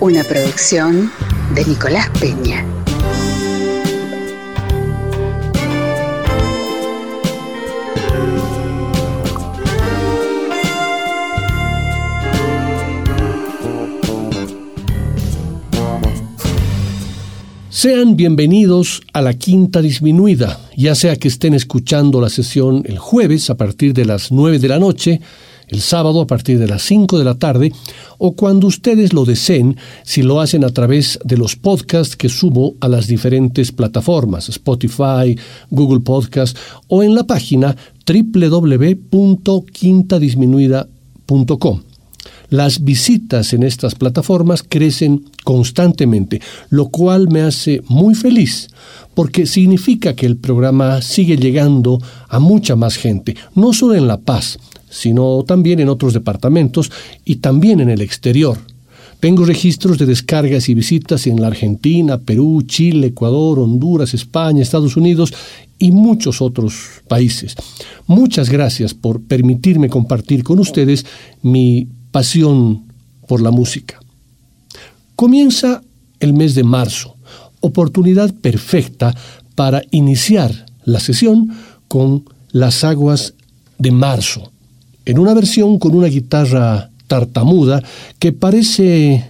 Una producción de Nicolás Peña. Sean bienvenidos a la quinta disminuida, ya sea que estén escuchando la sesión el jueves a partir de las 9 de la noche, el sábado a partir de las 5 de la tarde o cuando ustedes lo deseen si lo hacen a través de los podcasts que subo a las diferentes plataformas, Spotify, Google Podcast o en la página www.quintadisminuida.com. Las visitas en estas plataformas crecen constantemente, lo cual me hace muy feliz, porque significa que el programa sigue llegando a mucha más gente, no solo en La Paz, sino también en otros departamentos y también en el exterior. Tengo registros de descargas y visitas en la Argentina, Perú, Chile, Ecuador, Honduras, España, Estados Unidos y muchos otros países. Muchas gracias por permitirme compartir con ustedes mi pasión por la música. Comienza el mes de marzo, oportunidad perfecta para iniciar la sesión con las aguas de marzo en una versión con una guitarra tartamuda que parece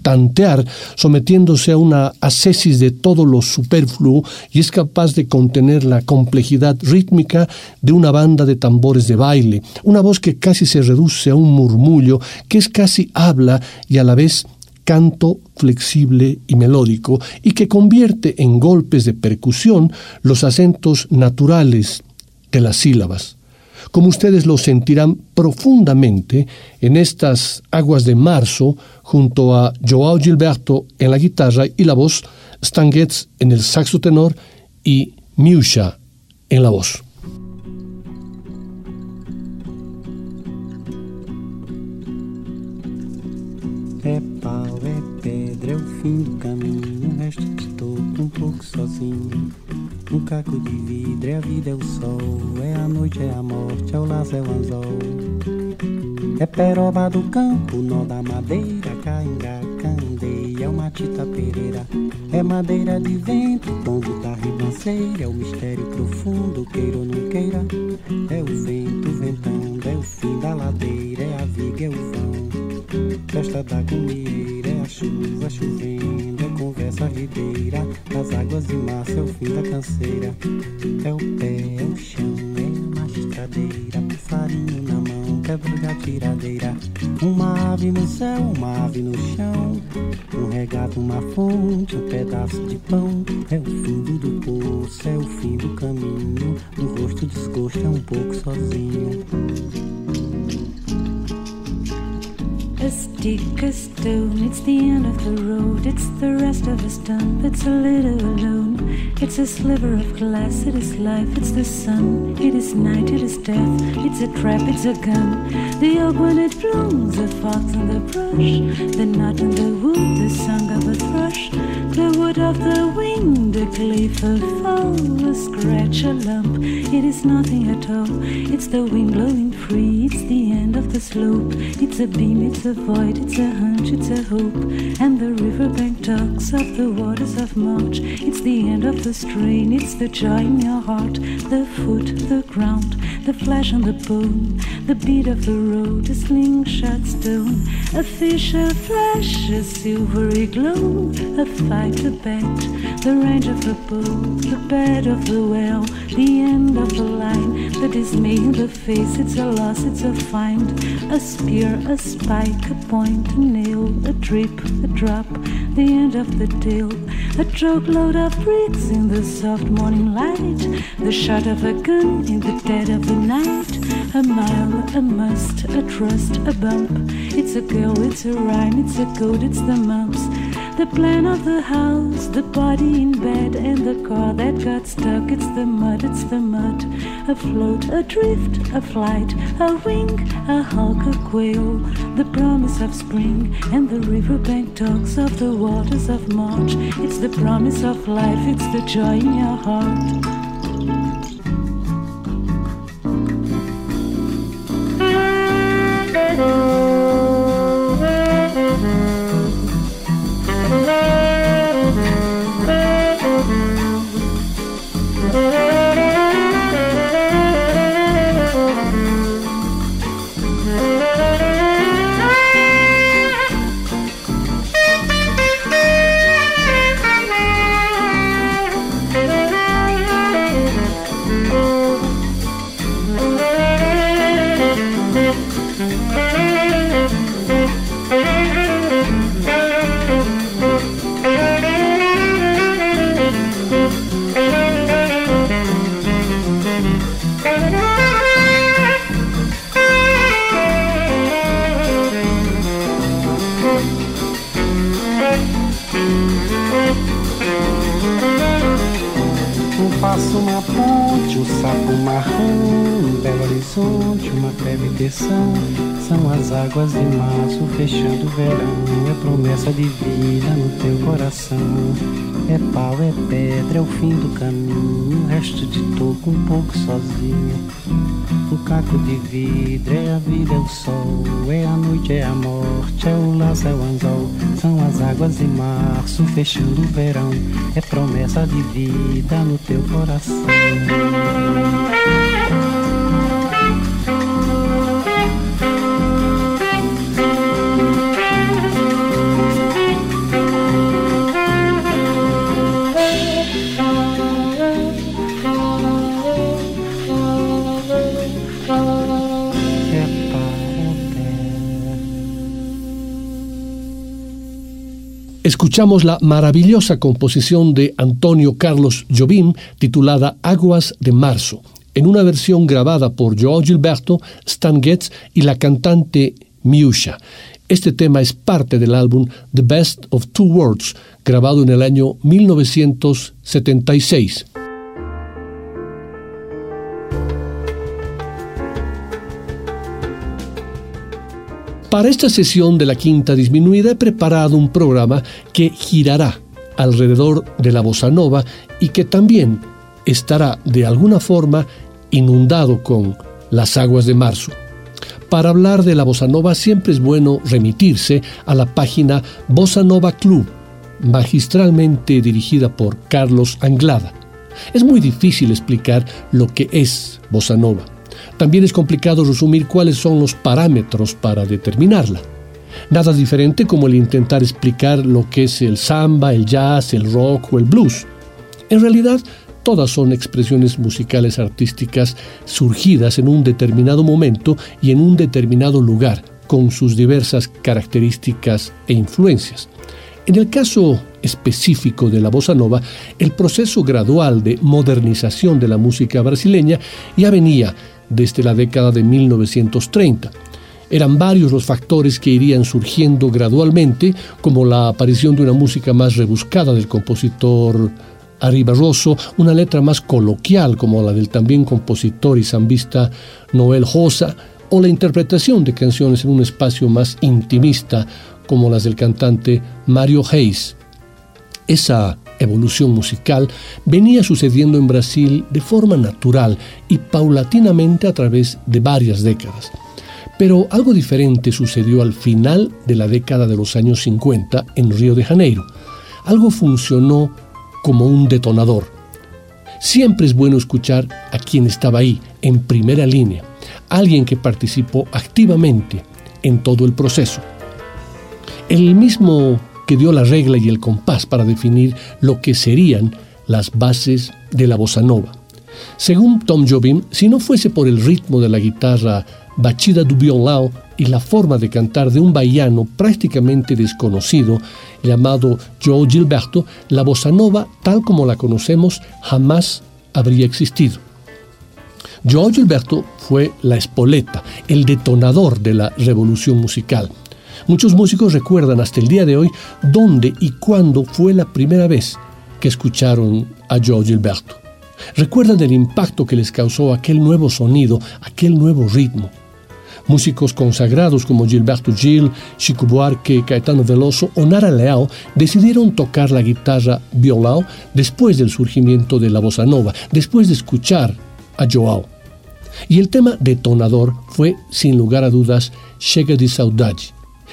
tantear, sometiéndose a una ascesis de todo lo superfluo y es capaz de contener la complejidad rítmica de una banda de tambores de baile, una voz que casi se reduce a un murmullo, que es casi habla y a la vez canto flexible y melódico, y que convierte en golpes de percusión los acentos naturales de las sílabas como ustedes lo sentirán profundamente en estas aguas de marzo junto a Joao Gilberto en la guitarra y la voz, Stan Getz en el saxo tenor y Miusha en la voz. É pau, é pedra, é o fim do. O resto sozinho. Um caco de vidro, é a vida, é o sol. É a noite, é a morte, é o laço, é o anzol. É peroba do campo, nó da madeira, cainga, candeia, é uma tita pereira. É madeira de vento, pombo da ribanceira. É o mistério profundo, queira ou não queira. É o vento ventando, é o fim da ladeira. É a viga, é o vão. Festa da comieira, a chuva chovendo, é conversa ribeira, as águas de massa é o fim da canseira. É o pé, é o chão, é uma estradeira, passarinho na mão, quebra da tiradeira. Uma ave no céu, uma ave no chão, um regato, uma fonte, um pedaço de pão. É o fundo do poço, é o fim do caminho, no rosto desgosto é um pouco sozinho. A stick, a stone, it's the end of the road, it's the rest of us stump, it's a little alone. It's a sliver of glass, it is life, it's the sun, it is night, it is death, it's a trap, it's a gun. The oak when it blooms, the fox in the brush, the knot in the wood, the song of a thrush, the wood of the wind, a fall, a scratch, a lump. It is nothing at all, it's the wind blowing free, it's the end of the slope, it's a beam, it's a void, it's a hunch, it's a hope. And the riverbank talks of the waters of March. It's the end of the strain, it's the joy in your heart, the foot, the ground, the flesh on the bone, the beat of the road, a slingshot stone, a fish, a flash, a silvery glow, a fight, a bet, the range of the bull, the bed of the well, the end of the line, the dismay in the face, it's a loss, it's a find, a spear, a spike, a point, a nail, a drip, a drop, the end of the deal. A truckload of bricks in the soft morning light, the shot of a gun in the dead of the night. A mile, a must, a trust, a bump. It's a girl, it's a rhyme, it's a code, it's the mumps. The plan of the house, the body in bed, and the car that got stuck. It's the mud, it's the mud. A float, a flight, a wing, a hawk, a quail. The promise of spring, and the riverbank talks of the waters of March. It's the promise of life, it's the joy in your heart. De vida no teu coração. É pau, é pedra, é o fim do caminho. O resto de toco um pouco sozinho. O caco de vidro é a vida, é o sol. É a noite, é a morte, é o laço, é o anzol. São as águas de março fechando o verão. É promessa de vida no teu coração. Escuchamos la maravillosa composición de Antonio Carlos Jobim titulada Aguas de Marzo, en una versión grabada por Joao Gilberto, Stan Getz y la cantante Miusha. Este tema es parte del álbum The Best of Two Worlds, grabado en el año 1976. Para esta sesión de la quinta disminuida he preparado un programa que girará alrededor de la bossa nova y que también estará de alguna forma inundado con las aguas de marzo. Para hablar de la bossa nova siempre es bueno remitirse a la página Bossa Nova Club, magistralmente dirigida por Carlos Anglada. Es muy difícil explicar lo que es bossa nova también es complicado resumir cuáles son los parámetros para determinarla. Nada diferente como el intentar explicar lo que es el samba, el jazz, el rock o el blues. En realidad, todas son expresiones musicales artísticas surgidas en un determinado momento y en un determinado lugar, con sus diversas características e influencias. En el caso específico de la bossa nova, el proceso gradual de modernización de la música brasileña ya venía desde la década de 1930. Eran varios los factores que irían surgiendo gradualmente, como la aparición de una música más rebuscada del compositor Ari Barroso, una letra más coloquial como la del también compositor y zambista Noel Josa, o la interpretación de canciones en un espacio más intimista como las del cantante Mario Hayes. Esa evolución musical venía sucediendo en Brasil de forma natural y paulatinamente a través de varias décadas. Pero algo diferente sucedió al final de la década de los años 50 en Río de Janeiro. Algo funcionó como un detonador. Siempre es bueno escuchar a quien estaba ahí, en primera línea, alguien que participó activamente en todo el proceso. El mismo que dio la regla y el compás para definir lo que serían las bases de la bossa nova. Según Tom Jobim, si no fuese por el ritmo de la guitarra bachida du violão y la forma de cantar de un baiano prácticamente desconocido llamado Joe Gilberto, la bossa nova, tal como la conocemos, jamás habría existido. Joe Gilberto fue la espoleta, el detonador de la revolución musical Muchos músicos recuerdan hasta el día de hoy dónde y cuándo fue la primera vez que escucharon a Joe Gilberto. Recuerdan el impacto que les causó aquel nuevo sonido, aquel nuevo ritmo. Músicos consagrados como Gilberto Gil, Chico Buarque, Caetano Veloso o Nara Leao decidieron tocar la guitarra violao después del surgimiento de la bossa nova, después de escuchar a Joao. Y el tema detonador fue, sin lugar a dudas, Chega de Saudade,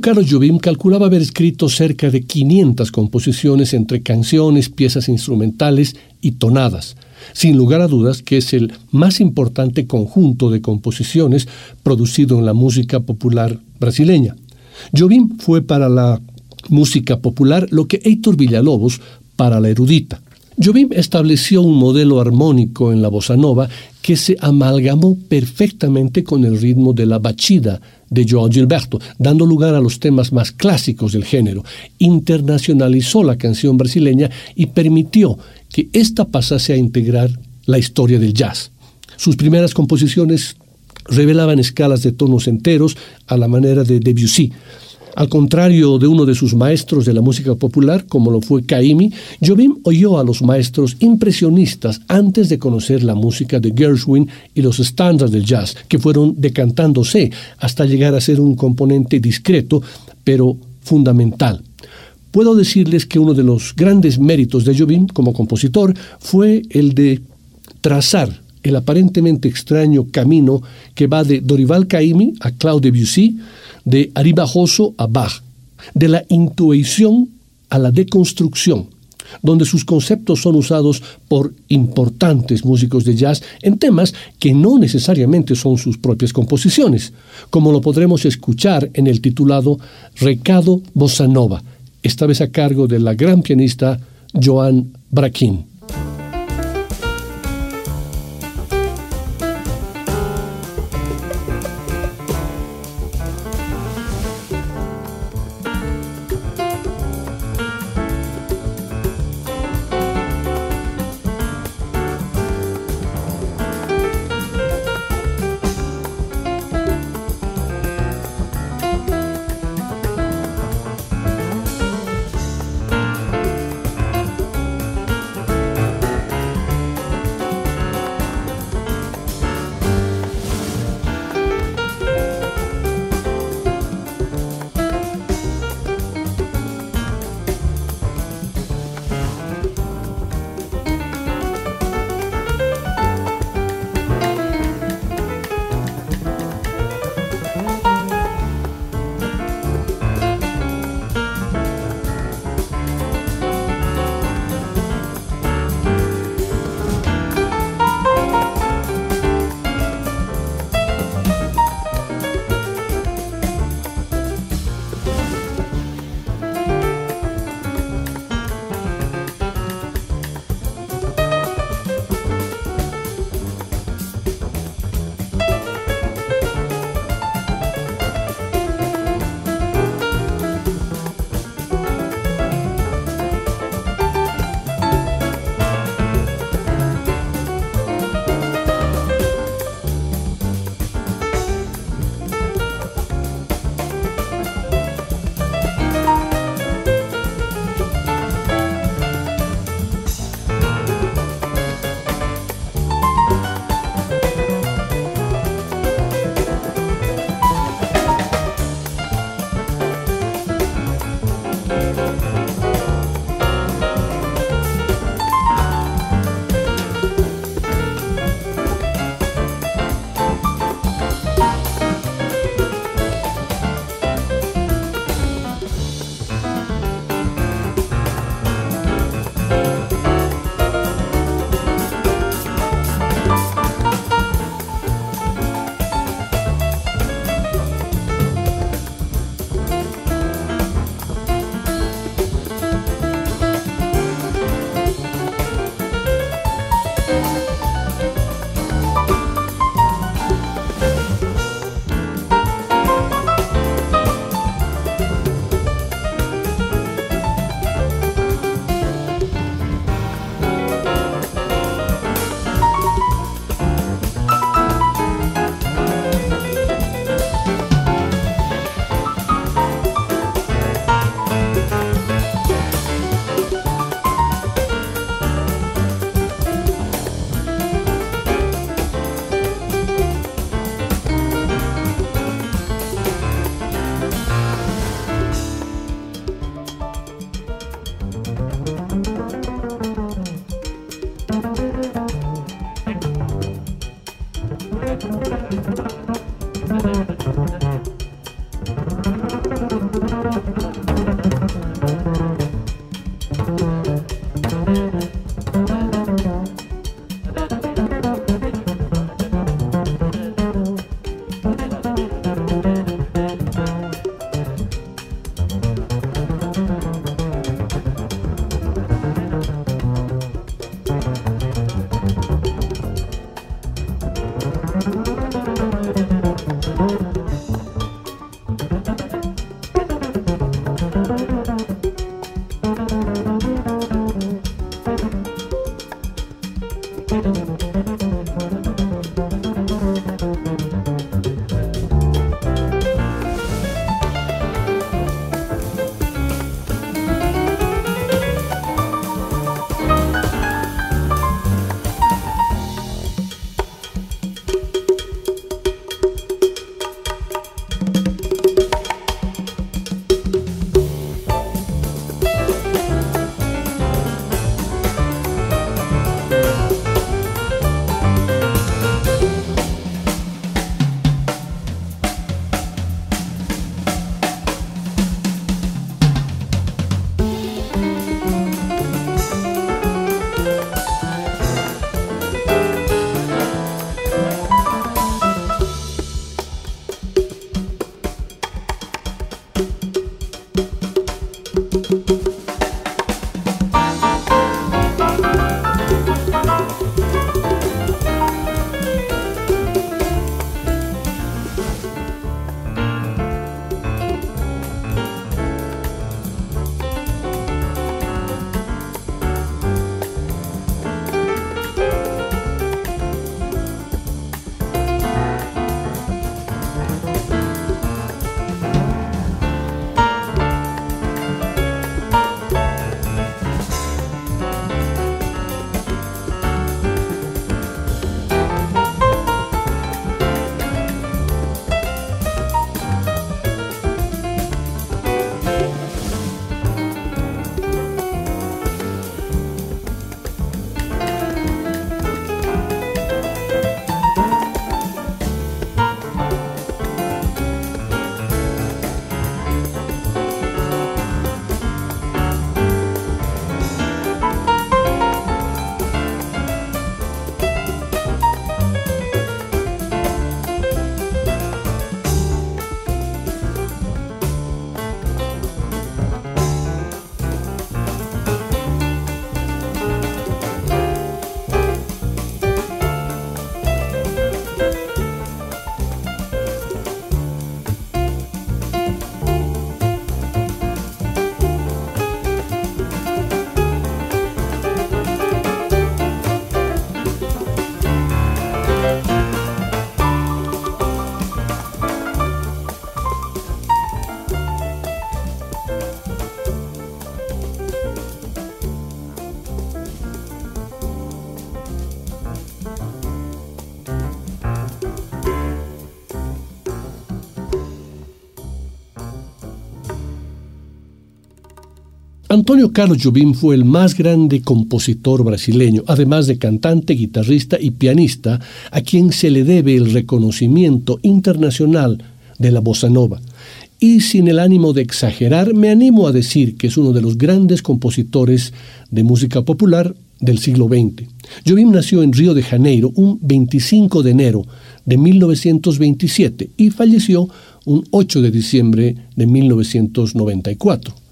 Carlos Jobim calculaba haber escrito cerca de 500 composiciones entre canciones, piezas instrumentales y tonadas, sin lugar a dudas que es el más importante conjunto de composiciones producido en la música popular brasileña. Jobim fue para la música popular lo que Heitor Villalobos para la erudita. Jobim estableció un modelo armónico en la bossa nova que se amalgamó perfectamente con el ritmo de la bachida de Joao Gilberto, dando lugar a los temas más clásicos del género. Internacionalizó la canción brasileña y permitió que ésta pasase a integrar la historia del jazz. Sus primeras composiciones revelaban escalas de tonos enteros a la manera de Debussy, al contrario de uno de sus maestros de la música popular, como lo fue Caimi, Jobim oyó a los maestros impresionistas antes de conocer la música de Gershwin y los estándares del jazz, que fueron decantándose hasta llegar a ser un componente discreto, pero fundamental. Puedo decirles que uno de los grandes méritos de Jobim como compositor fue el de trazar el aparentemente extraño camino que va de Dorival Caymmi a Claude Debussy, de Aribajoso a Bach, de la intuición a la deconstrucción, donde sus conceptos son usados por importantes músicos de jazz en temas que no necesariamente son sus propias composiciones, como lo podremos escuchar en el titulado Recado Bossa Nova, esta vez a cargo de la gran pianista Joan Braquin. Antonio Carlos Jobim fue el más grande compositor brasileño, además de cantante, guitarrista y pianista, a quien se le debe el reconocimiento internacional de la bossa nova. Y sin el ánimo de exagerar, me animo a decir que es uno de los grandes compositores de música popular del siglo XX. Jobim nació en Río de Janeiro un 25 de enero de 1927 y falleció un 8 de diciembre de 1994.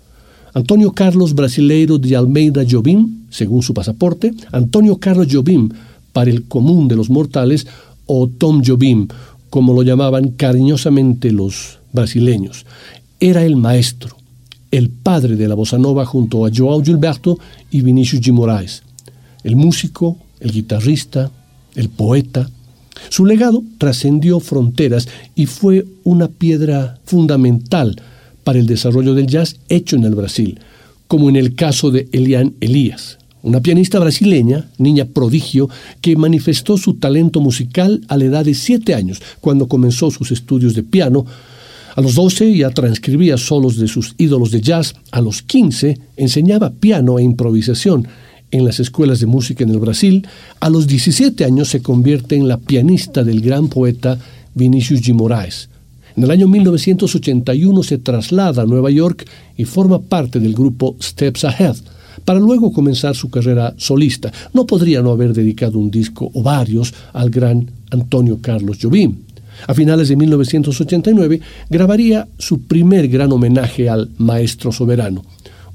Antonio Carlos Brasileiro de Almeida Jobim, según su pasaporte, Antonio Carlos Jobim, para el común de los mortales, o Tom Jobim, como lo llamaban cariñosamente los brasileños. Era el maestro, el padre de la bossa nova junto a João Gilberto y Vinicius de Moraes, el músico, el guitarrista, el poeta. Su legado trascendió fronteras y fue una piedra fundamental para el desarrollo del jazz hecho en el Brasil, como en el caso de Eliane Elias, una pianista brasileña, niña prodigio, que manifestó su talento musical a la edad de siete años, cuando comenzó sus estudios de piano. A los 12 ya transcribía solos de sus ídolos de jazz. A los 15 enseñaba piano e improvisación en las escuelas de música en el Brasil. A los 17 años se convierte en la pianista del gran poeta Vinicius de Moraes. En el año 1981 se traslada a Nueva York y forma parte del grupo Steps Ahead, para luego comenzar su carrera solista. No podría no haber dedicado un disco o varios al gran Antonio Carlos Jobim. A finales de 1989 grabaría su primer gran homenaje al maestro soberano,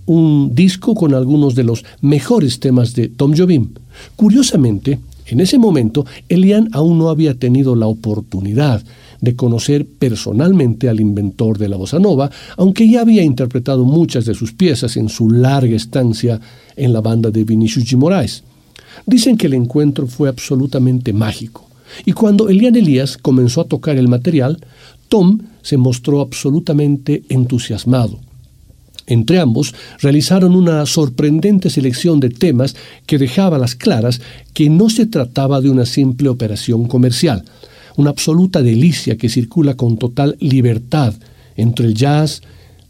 un disco con algunos de los mejores temas de Tom Jobim. Curiosamente, en ese momento, Elian aún no había tenido la oportunidad de conocer personalmente al inventor de la bossa nova, aunque ya había interpretado muchas de sus piezas en su larga estancia en la banda de Vinicius G. Moraes. Dicen que el encuentro fue absolutamente mágico, y cuando Elian Elías comenzó a tocar el material, Tom se mostró absolutamente entusiasmado. Entre ambos realizaron una sorprendente selección de temas que dejaba las claras que no se trataba de una simple operación comercial, una absoluta delicia que circula con total libertad entre el jazz,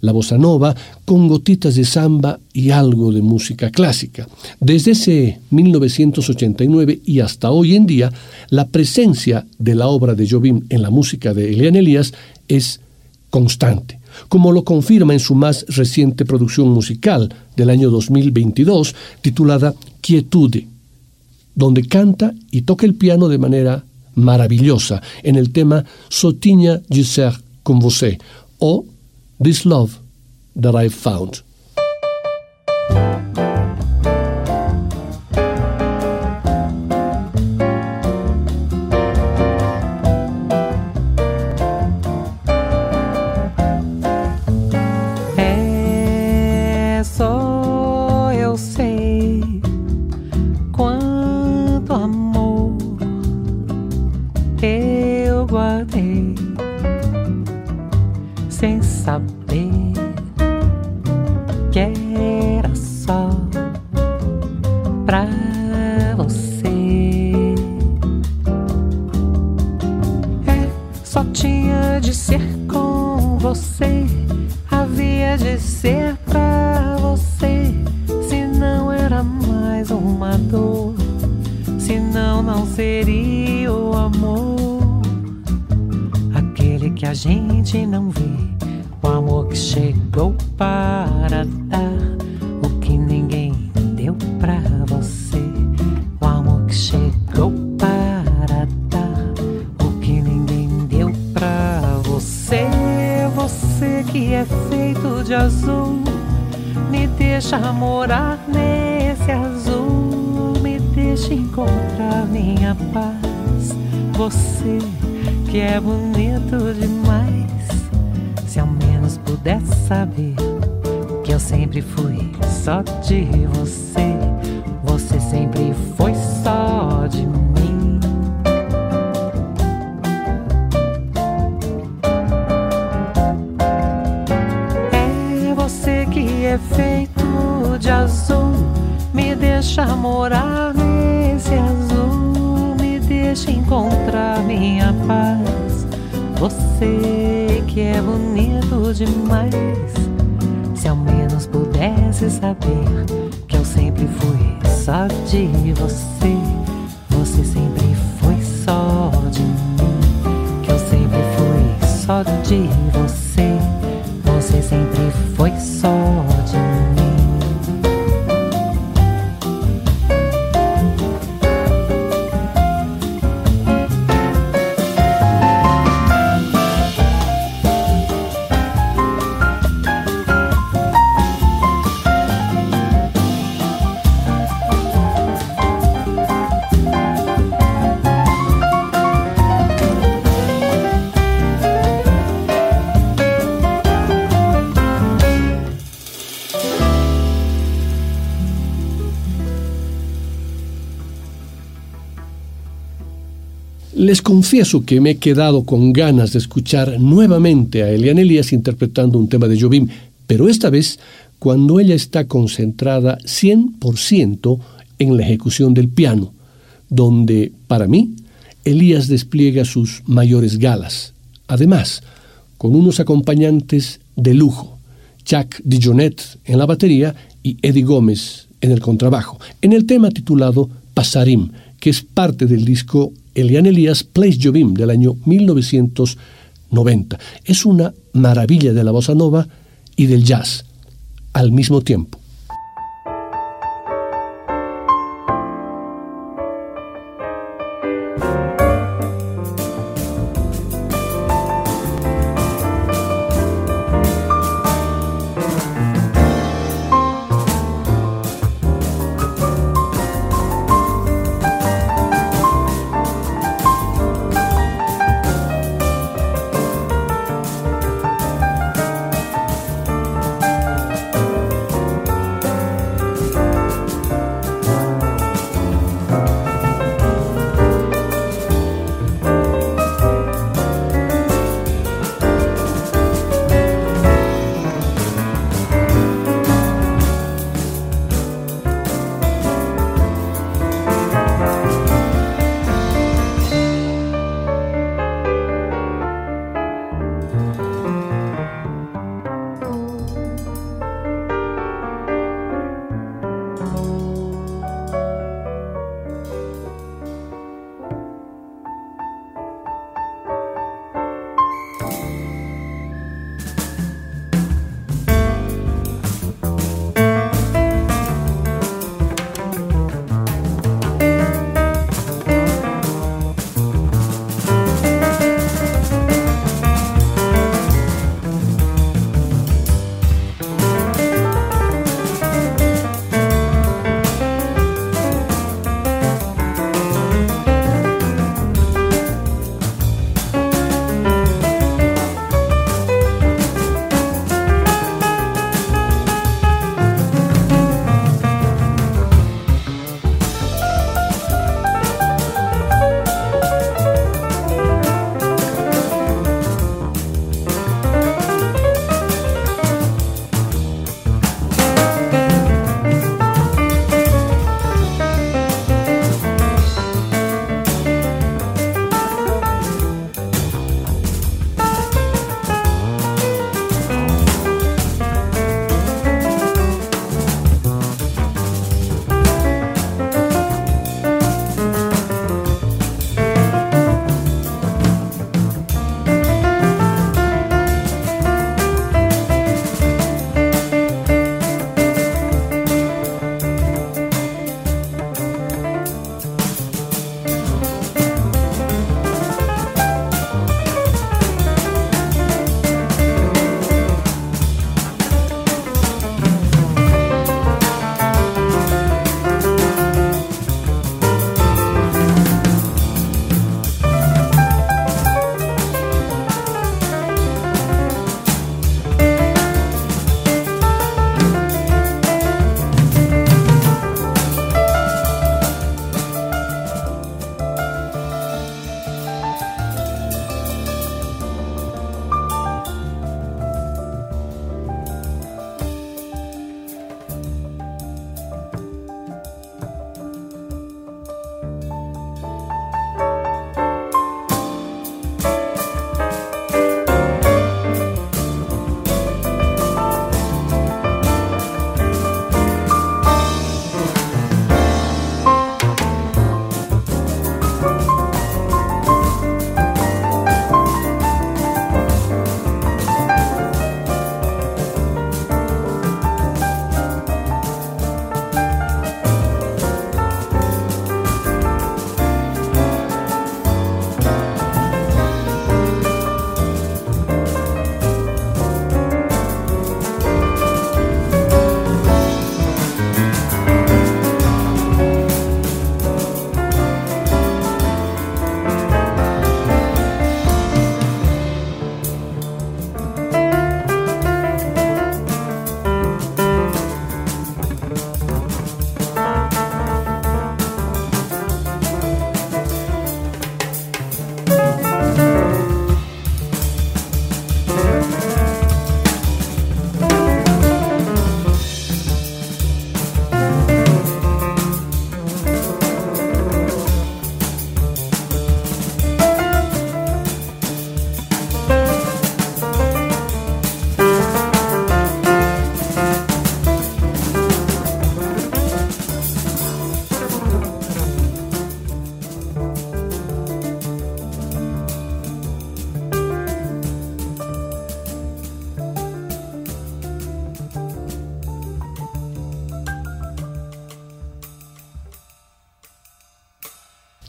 la bossa nova, con gotitas de samba y algo de música clásica. Desde ese 1989 y hasta hoy en día, la presencia de la obra de Jobim en la música de Elian Elias es constante, como lo confirma en su más reciente producción musical del año 2022, titulada Quietude, donde canta y toca el piano de manera maravillosa en el tema Sotinha de ser com você o This Love That I Found. você que é bonito demais. Se ao menos pudesse saber que eu sempre fui só de você, você sempre foi só de mim. É você que é feito de azul, me deixa morar nesse azul deixa encontrar minha paz. Você que é bonito demais, se ao menos pudesse saber que eu sempre fui só de você. Você sempre foi só de mim. Que eu sempre fui só de. Você confieso que me he quedado con ganas de escuchar nuevamente a Eliane Elías interpretando un tema de Jobim, pero esta vez cuando ella está concentrada 100% en la ejecución del piano, donde, para mí, Elías despliega sus mayores galas. Además, con unos acompañantes de lujo, Jack Dijonet en la batería y Eddie Gómez en el contrabajo, en el tema titulado Pasarim, que es parte del disco Elian Elias Plays Jobim del año 1990. Es una maravilla de la bossa nova y del jazz al mismo tiempo.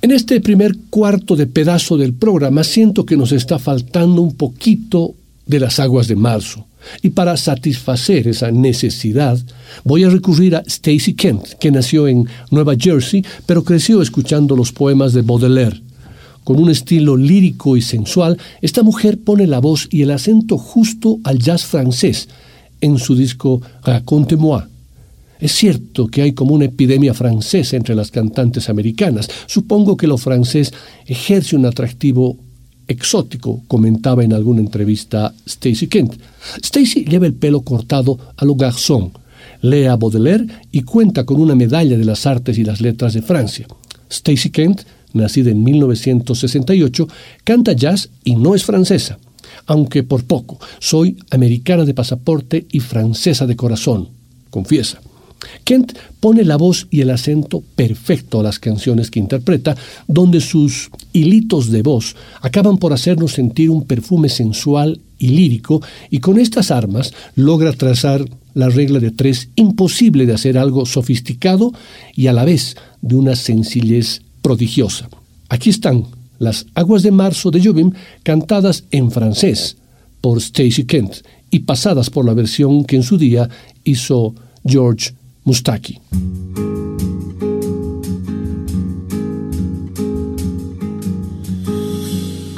En este primer cuarto de pedazo del programa siento que nos está faltando un poquito de las aguas de marzo. Y para satisfacer esa necesidad, voy a recurrir a Stacy Kent, que nació en Nueva Jersey, pero creció escuchando los poemas de Baudelaire. Con un estilo lírico y sensual, esta mujer pone la voz y el acento justo al jazz francés en su disco Raconte-moi. Es cierto que hay como una epidemia francesa entre las cantantes americanas. Supongo que lo francés ejerce un atractivo exótico, comentaba en alguna entrevista Stacy Kent. Stacy lleva el pelo cortado a lo garçon, lee a Baudelaire y cuenta con una medalla de las artes y las letras de Francia. Stacy Kent, nacida en 1968, canta jazz y no es francesa, aunque por poco. Soy americana de pasaporte y francesa de corazón, confiesa. Kent pone la voz y el acento perfecto a las canciones que interpreta, donde sus hilitos de voz acaban por hacernos sentir un perfume sensual y lírico, y con estas armas logra trazar la regla de tres imposible de hacer algo sofisticado y a la vez de una sencillez prodigiosa. Aquí están las aguas de marzo de Jobim cantadas en francés por Stacy Kent y pasadas por la versión que en su día hizo George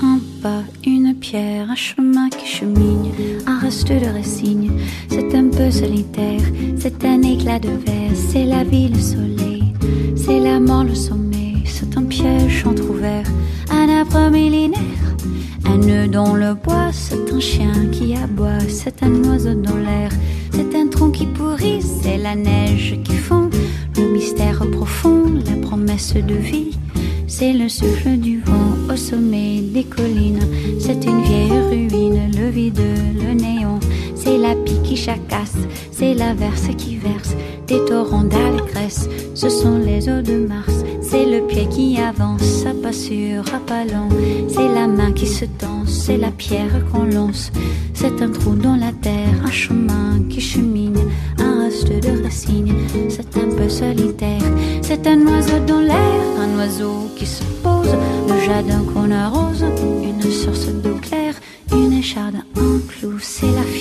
En bas, une pierre, un chemin qui chemine, un reste de récine. C'est un peu solitaire, c'est un éclat de verre, c'est la vie, le soleil, c'est la mort, le sommeil, c'est un piège entrouvert, un arbre millénaire. Un nœud dans le bois, c'est un chien qui aboie, c'est un oiseau dans l'air, c'est un tronc qui pourrit, c'est la neige qui fond, le mystère profond, la promesse de vie. C'est le souffle du vent au sommet des collines. C'est une vieille ruine, le vide, le néant. C'est la pie qui chacasse, c'est la verse qui verse des torrents d'allégresse. Ce sont les eaux de Mars, c'est le pied qui avance, à pas sûr, à pas lent. C'est la main qui se tend, c'est la pierre qu'on lance. C'est un trou dans la terre, un chemin qui chemine, un reste de racines. C'est un peu solitaire, c'est un oiseau dans l'air, un oiseau qui se pose, le jardin qu'on arrose, une source d'eau claire, une écharde, un clou, c'est la monte,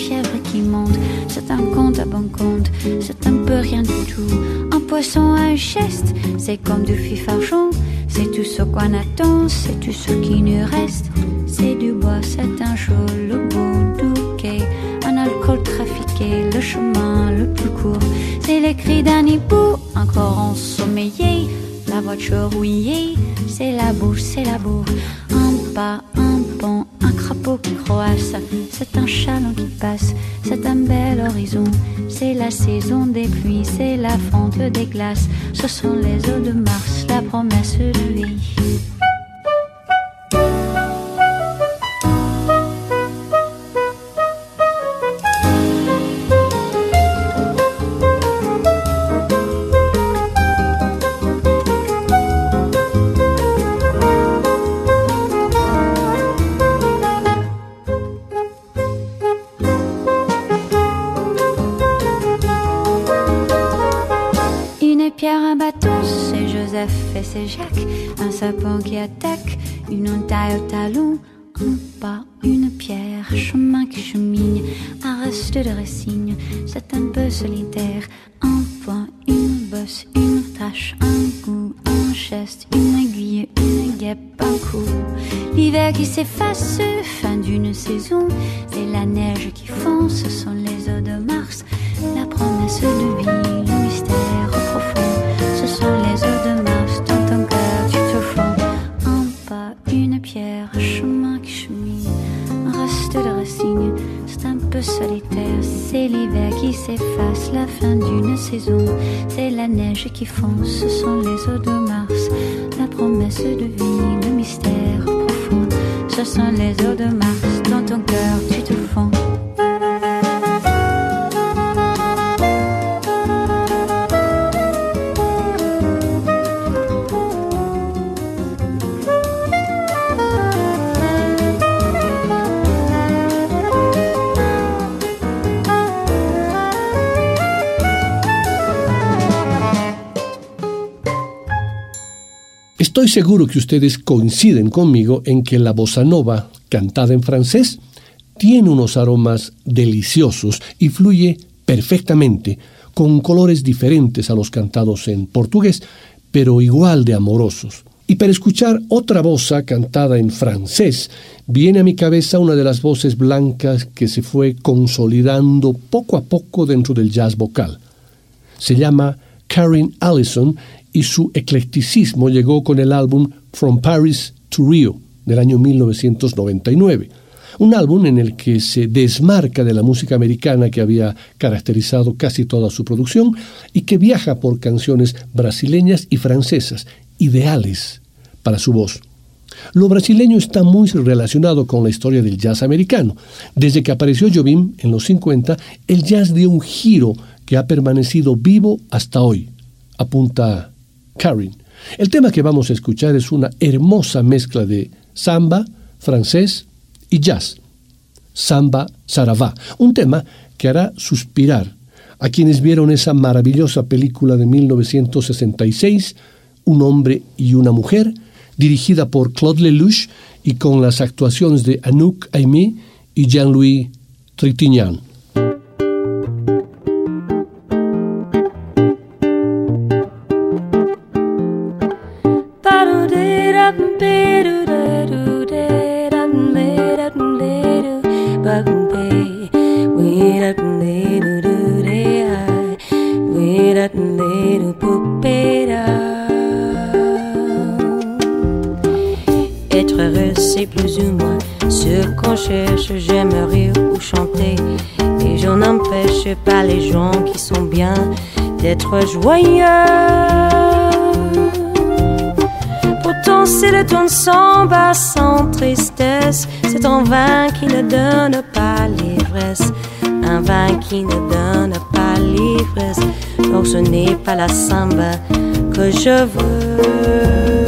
un compte à bon compte, c'est un peu rien du tout, un poisson un geste, c'est comme du fifarchon, c'est tout ce qu'on attend, c'est tout ce qui nous reste, c'est du bois, c'est un jour, le beau douquet, un alcool trafiqué, le chemin le plus court, c'est les cris d'un hibou, encore ensommeillé, la voiture rouillée, c'est la bouche, c'est la bourre, un pas, croasse, c'est un chaland qui passe, c'est un bel horizon, c'est la saison des pluies, c'est la fonte des glaces, ce sont les eaux de Mars, la promesse de vie. Ce sont les eaux de Mars dans ton cœur, Estoy seguro que ustedes coinciden conmigo en que la bossa nova, cantada en francés, tiene unos aromas deliciosos y fluye perfectamente, con colores diferentes a los cantados en portugués, pero igual de amorosos. Y para escuchar otra bossa cantada en francés, viene a mi cabeza una de las voces blancas que se fue consolidando poco a poco dentro del jazz vocal. Se llama Karen Allison y su eclecticismo llegó con el álbum From Paris to Rio del año 1999 un álbum en el que se desmarca de la música americana que había caracterizado casi toda su producción y que viaja por canciones brasileñas y francesas, ideales para su voz. Lo brasileño está muy relacionado con la historia del jazz americano. Desde que apareció Jobim en los 50, el jazz dio un giro que ha permanecido vivo hasta hoy, apunta Karen. El tema que vamos a escuchar es una hermosa mezcla de samba, francés, y jazz, Samba Saravá, un tema que hará suspirar a quienes vieron esa maravillosa película de 1966, Un hombre y una mujer, dirigida por Claude Lelouch y con las actuaciones de Anouk Aimé y Jean-Louis Trintignant. Être heureux, c'est plus ou moins ce qu'on cherche. J'aime rire ou chanter. Et je n'empêche pas les gens qui sont bien d'être joyeux. C'est le ton samba sans tristesse. C'est un vin qui ne donne pas l'ivresse. Un vin qui ne donne pas l'ivresse. Donc, ce n'est pas la samba que je veux.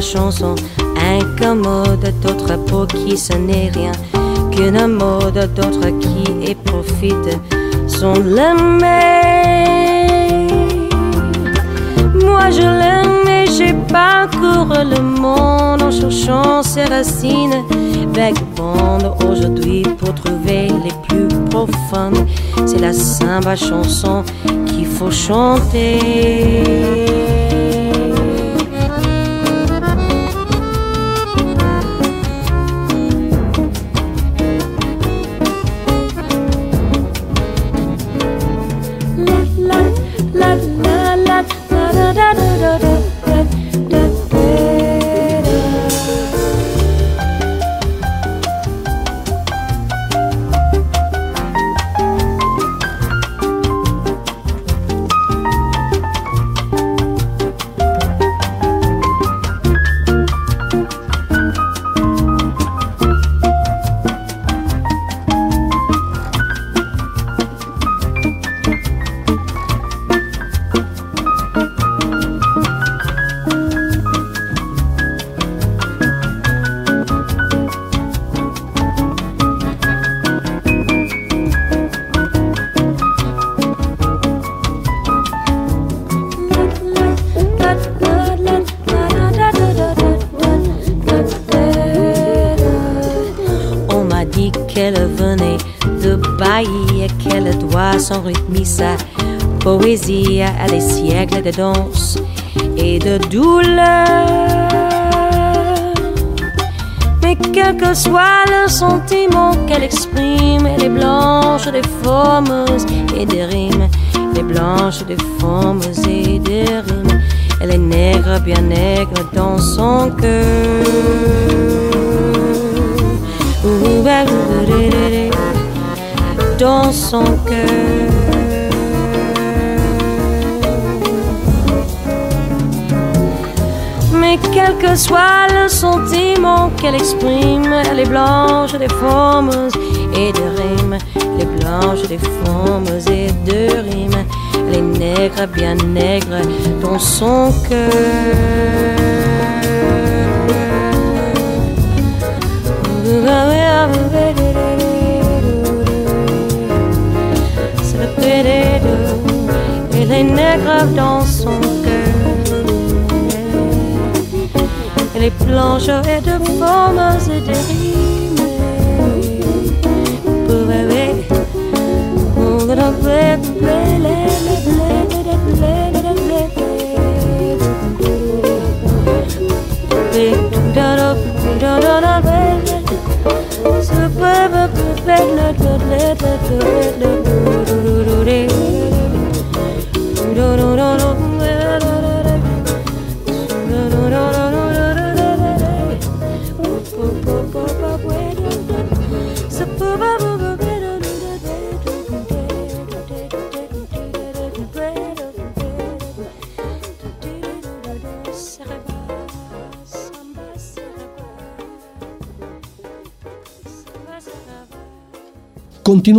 Chanson incommode d'autres pour qui ce n'est rien qu'une mode, d'autres qui y profitent sont l'aimé. Moi je l'aime et j'ai parcouru le monde en cherchant ses racines vagabondes aujourd'hui pour trouver les plus profondes. C'est la samba chanson qu'il faut chanter. Sa poésie à des siècles de danse et de douleur. Mais quel que soit le sentiment qu'elle exprime, elle est blanche des formes et des rimes, elle est blanche des formes et des rimes. Elle est nègre, bien nègre dans son cœur. Dans son cœur. Mais quel que soit le sentiment qu'elle exprime, elle est blanche des formes et de rimes. Elle est blanche des formes et de rimes. Elle est nègre, bien nègre dans son cœur. Elle est nègre dans blanches et de formes et des rides.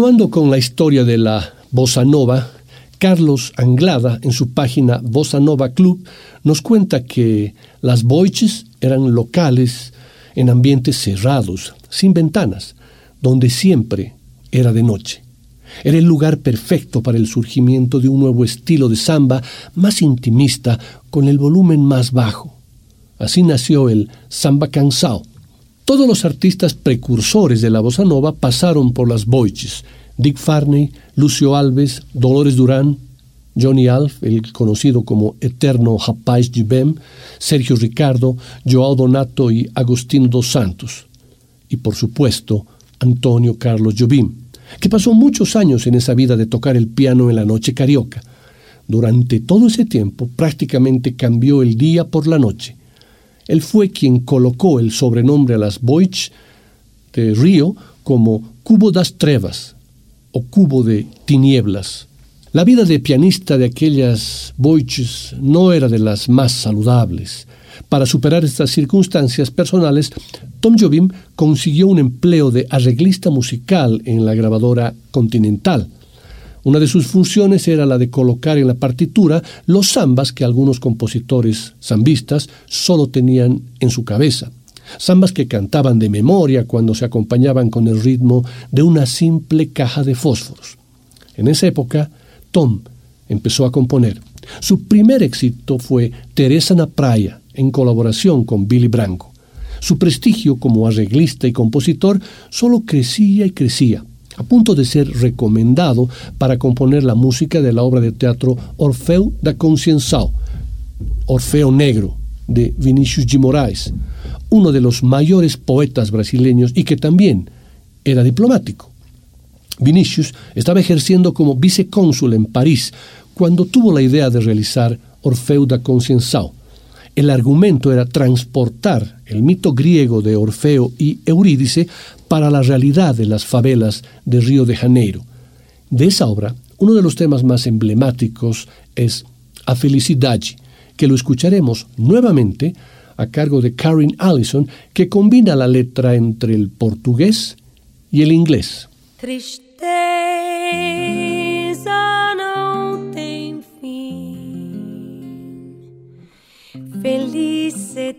Continuando con la historia de la bossa nova, Carlos Anglada, en su página Bossa Nova Club, nos cuenta que las boiches eran locales en ambientes cerrados, sin ventanas, donde siempre era de noche. Era el lugar perfecto para el surgimiento de un nuevo estilo de samba más intimista, con el volumen más bajo. Así nació el samba cansao, todos los artistas precursores de la bossa nova pasaron por las boiches. Dick Farney, Lucio Alves, Dolores Durán, Johnny Alf, el conocido como Eterno Rapaz Gibem, Sergio Ricardo, Joao Donato y Agustín dos Santos. Y por supuesto, Antonio Carlos Jobim, que pasó muchos años en esa vida de tocar el piano en la noche carioca. Durante todo ese tiempo prácticamente cambió el día por la noche. Él fue quien colocó el sobrenombre a las Boich de Río como Cubo das Trevas o Cubo de Tinieblas. La vida de pianista de aquellas Boiches no era de las más saludables. Para superar estas circunstancias personales, Tom Jobim consiguió un empleo de arreglista musical en la grabadora Continental. Una de sus funciones era la de colocar en la partitura los zambas que algunos compositores zambistas solo tenían en su cabeza. Zambas que cantaban de memoria cuando se acompañaban con el ritmo de una simple caja de fósforos. En esa época, Tom empezó a componer. Su primer éxito fue Teresa na Praia, en colaboración con Billy Branco. Su prestigio como arreglista y compositor solo crecía y crecía a punto de ser recomendado para componer la música de la obra de teatro Orfeu da Conceição, Orfeo Negro, de Vinicius de Moraes, uno de los mayores poetas brasileños y que también era diplomático. Vinicius estaba ejerciendo como vicecónsul en París cuando tuvo la idea de realizar Orfeu da Conceição. El argumento era transportar el mito griego de Orfeo y Eurídice para la realidad de las favelas de Río de Janeiro. De esa obra, uno de los temas más emblemáticos es A Felicidade, que lo escucharemos nuevamente a cargo de Karen Allison, que combina la letra entre el portugués y el inglés. Felicidade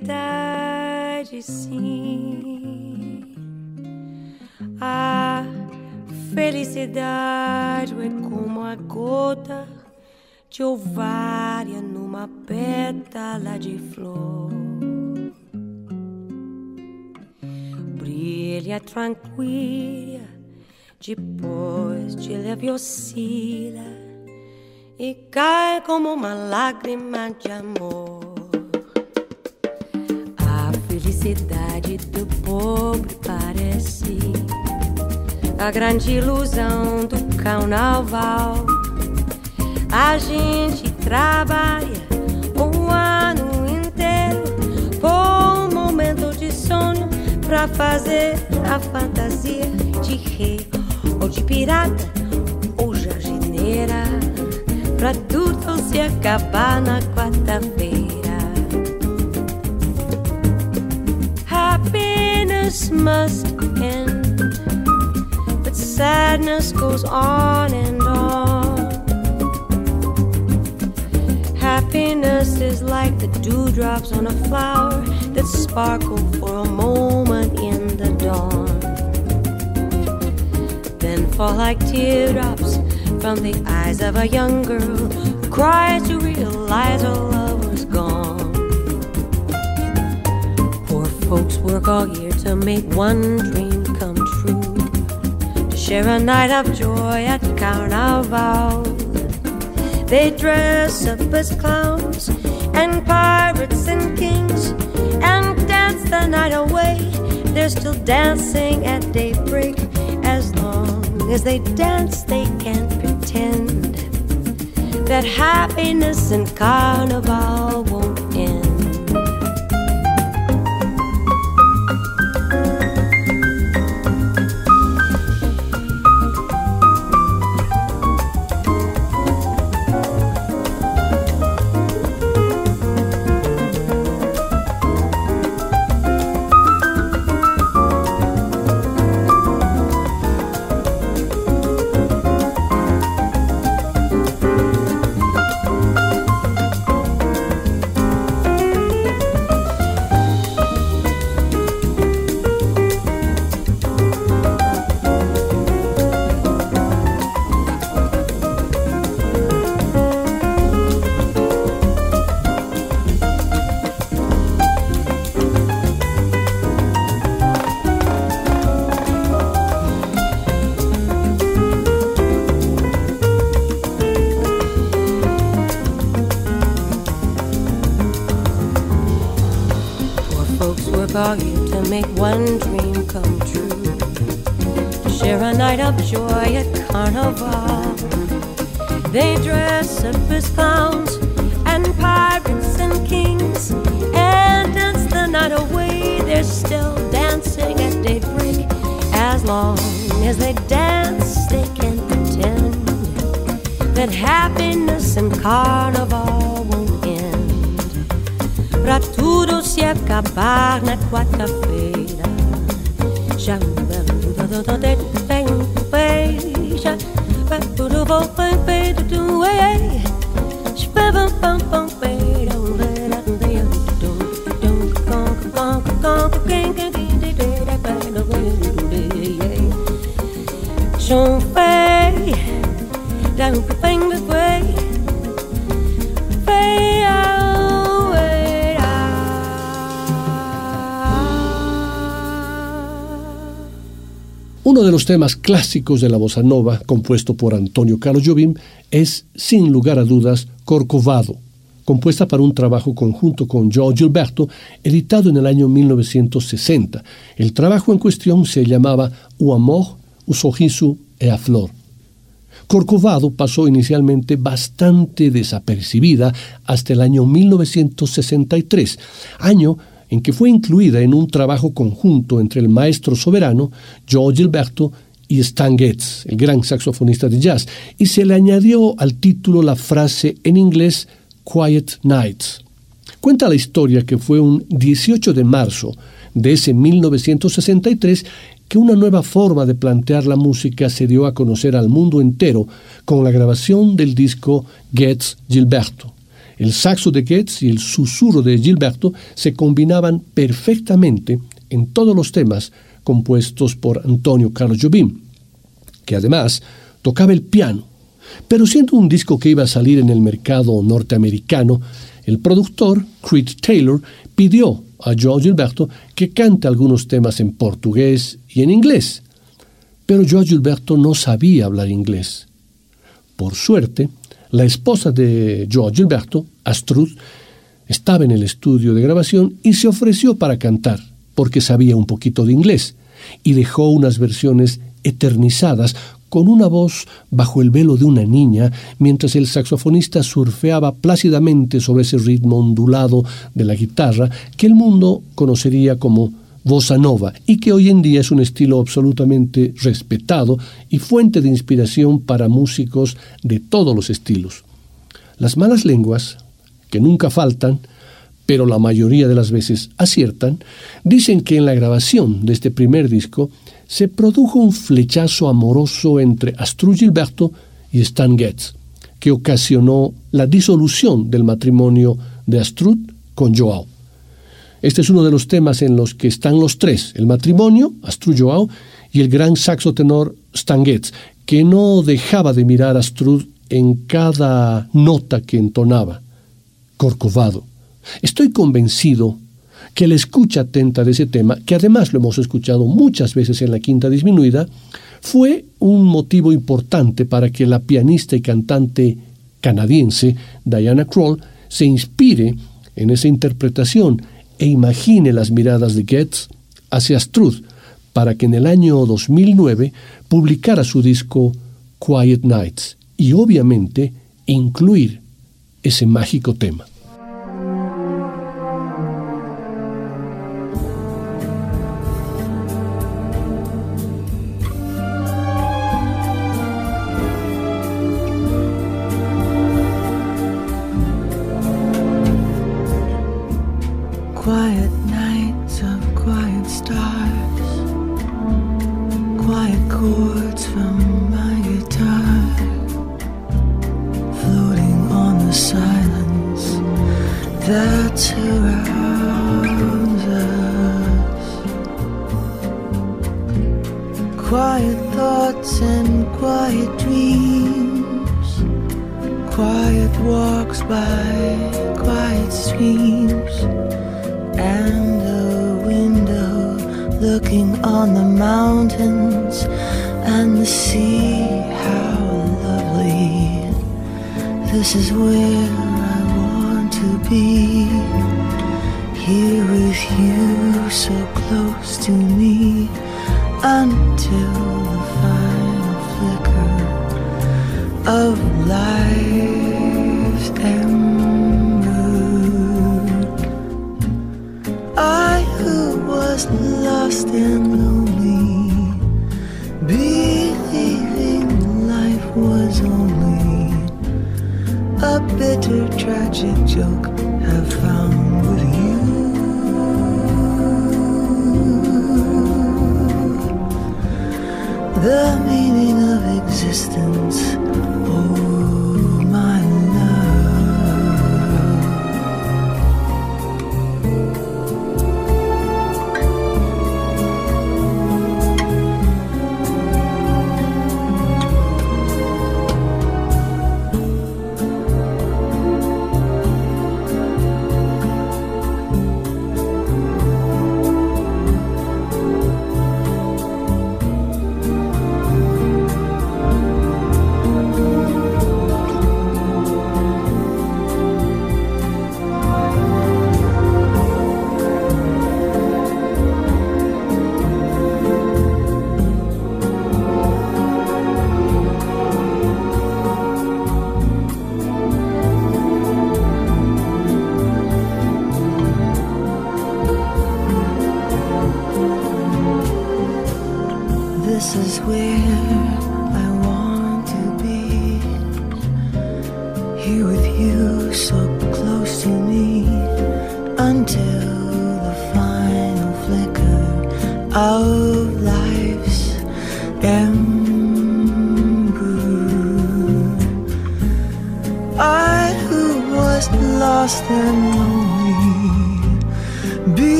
sim. A felicidade é como a gota de ovária numa pétala de flor. Brilha tranquila, depois de leve oscila e cai como uma lágrima de amor. A felicidade do pobre parece a grande ilusão do carnaval. A gente trabalha um ano inteiro por um momento de sono pra fazer a fantasia de rei ou de pirata ou jardineira pra tudo se acabar na quarta-feira. This must end. But sadness goes on and on. Happiness is like the dewdrops on a flower that sparkle for a moment in the dawn. Then fall like teardrops from the eyes of a young girl who cries to realize her love was gone. Poor folks work all year to make one dream come true. To share a night of joy at Carnival. They dress up as clowns and pirates and kings and dance the night away. They're still dancing at daybreak. As long as they dance, they can't pretend that happiness and carnival joy at Carnival. They dress up as clowns and pirates and kings and dance the night away. They're still dancing at daybreak. As long as they dance, they can pretend that happiness and carnival won't end. Pra tudo se acabar na quarta-feira. Já tem um Uno de los temas clásicos de la bossa nova, compuesto por Antonio Carlos Jobim, es, sin lugar a dudas, Corcovado, compuesta para un trabajo conjunto con Joe Gilberto, editado en el año 1960. El trabajo en cuestión se llamaba O Amor, o e a Flor. Corcovado pasó inicialmente bastante desapercibida hasta el año 1963, año en que fue incluida en un trabajo conjunto entre el maestro soberano, Joe Gilberto, y Stan Getz, el gran saxofonista de jazz, y se le añadió al título la frase en inglés Quiet Nights. Cuenta la historia que fue un 18 de marzo de ese 1963 que una nueva forma de plantear la música se dio a conocer al mundo entero con la grabación del disco Getz Gilberto. El saxo de Getz y el susurro de Gilberto se combinaban perfectamente en todos los temas compuestos por Antonio Carlos Jobim, que además tocaba el piano. Pero siendo un disco que iba a salir en el mercado norteamericano, el productor, Creed Taylor, pidió a Joe Gilberto que cante algunos temas en portugués y en inglés. Pero Joe Gilberto no sabía hablar inglés. Por suerte, la esposa de Joe Gilberto, Astrud, estaba en el estudio de grabación y se ofreció para cantar, porque sabía un poquito de inglés, y dejó unas versiones eternizadas con una voz bajo el velo de una niña, mientras el saxofonista surfeaba plácidamente sobre ese ritmo ondulado de la guitarra que el mundo conocería como bossa nova y que hoy en día es un estilo absolutamente respetado y fuente de inspiración para músicos de todos los estilos. Las malas lenguas, que nunca faltan, pero la mayoría de las veces aciertan, dicen que en la grabación de este primer disco se produjo un flechazo amoroso entre Astrud Gilberto y Stan Getz, que ocasionó la disolución del matrimonio de Astrud con Joao. Este es uno de los temas en los que están los tres, el matrimonio, Astrud Joao, y el gran saxo tenor Stan Getz, que no dejaba de mirar a Astrud en cada nota que entonaba. Corcovado. Estoy convencido que la escucha atenta de ese tema, que además lo hemos escuchado muchas veces en la quinta disminuida, fue un motivo importante para que la pianista y cantante canadiense Diana Kroll se inspire en esa interpretación e imagine las miradas de Getz hacia Astrud para que en el año 2009 publicara su disco Quiet Nights y obviamente incluir ese mágico tema. bitter tragic joke Have found with you. The meaning of existence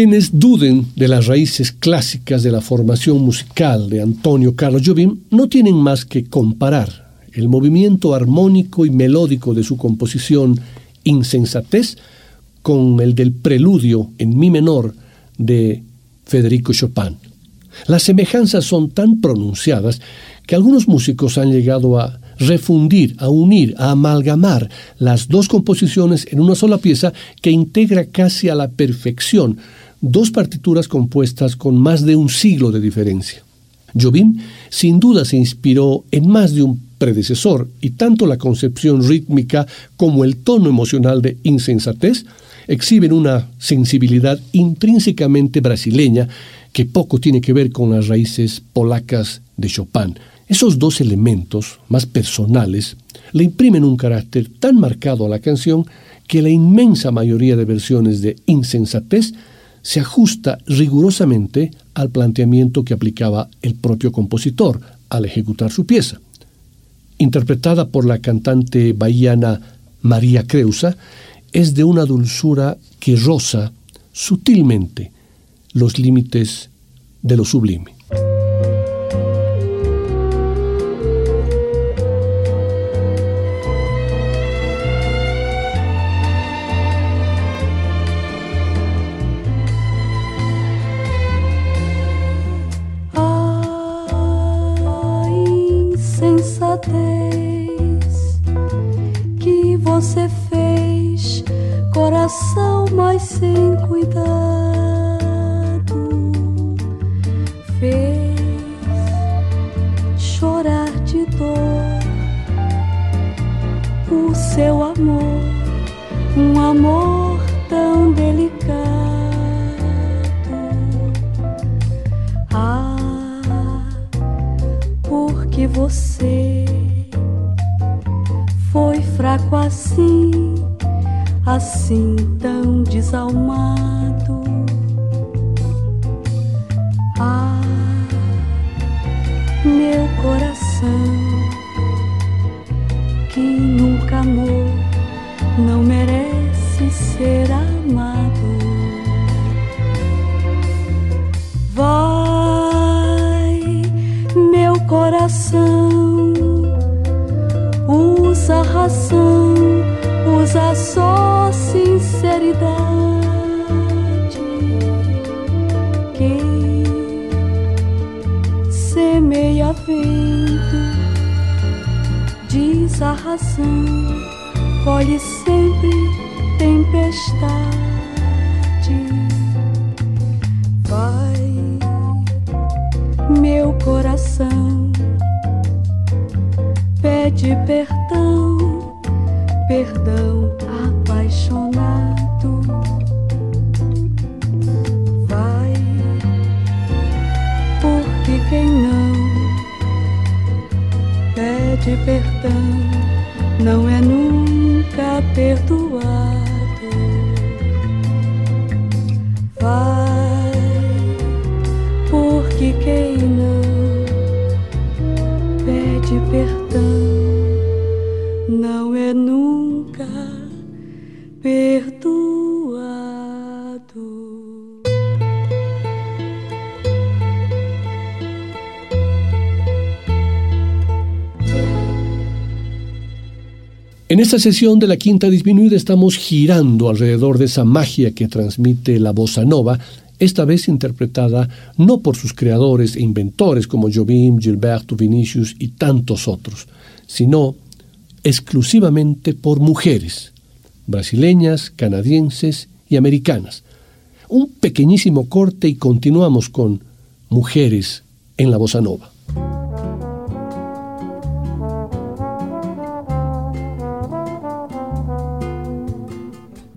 Quienes duden de las raíces clásicas de la formación musical de Antonio Carlos Jobim no tienen más que comparar el movimiento armónico y melódico de su composición Insensatez con el del preludio en mi menor de Federico Chopin. Las semejanzas son tan pronunciadas que algunos músicos han llegado a refundir, a unir, a amalgamar las dos composiciones en una sola pieza que integra casi a la perfección dos partituras compuestas con más de un siglo de diferencia. Jobim sin duda se inspiró en más de un predecesor y tanto la concepción rítmica como el tono emocional de insensatez exhiben una sensibilidad intrínsecamente brasileña que poco tiene que ver con las raíces polacas de Chopin. Esos dos elementos, más personales, le imprimen un carácter tan marcado a la canción que la inmensa mayoría de versiones de insensatez se ajusta rigurosamente al planteamiento que aplicaba el propio compositor al ejecutar su pieza. Interpretada por la cantante bahiana María Creusa, es de una dulzura que roza sutilmente los límites de lo sublime. Coração, mas razão, usa só sinceridade. Que semeia vento diz a razão colhe sempre tempestade. Vai meu coração pede perdão perdão apaixonado. Vai, porque quem não pede perdão não é nunca perdoado. En esta sesión de la quinta disminuida estamos girando alrededor de esa magia que transmite la bossa nova, esta vez interpretada no por sus creadores e inventores como Jobim, Gilberto, Vinicius y tantos otros, sino exclusivamente por mujeres, brasileñas, canadienses y americanas. Un pequeñísimo corte y continuamos con Mujeres en la Bossa Nova.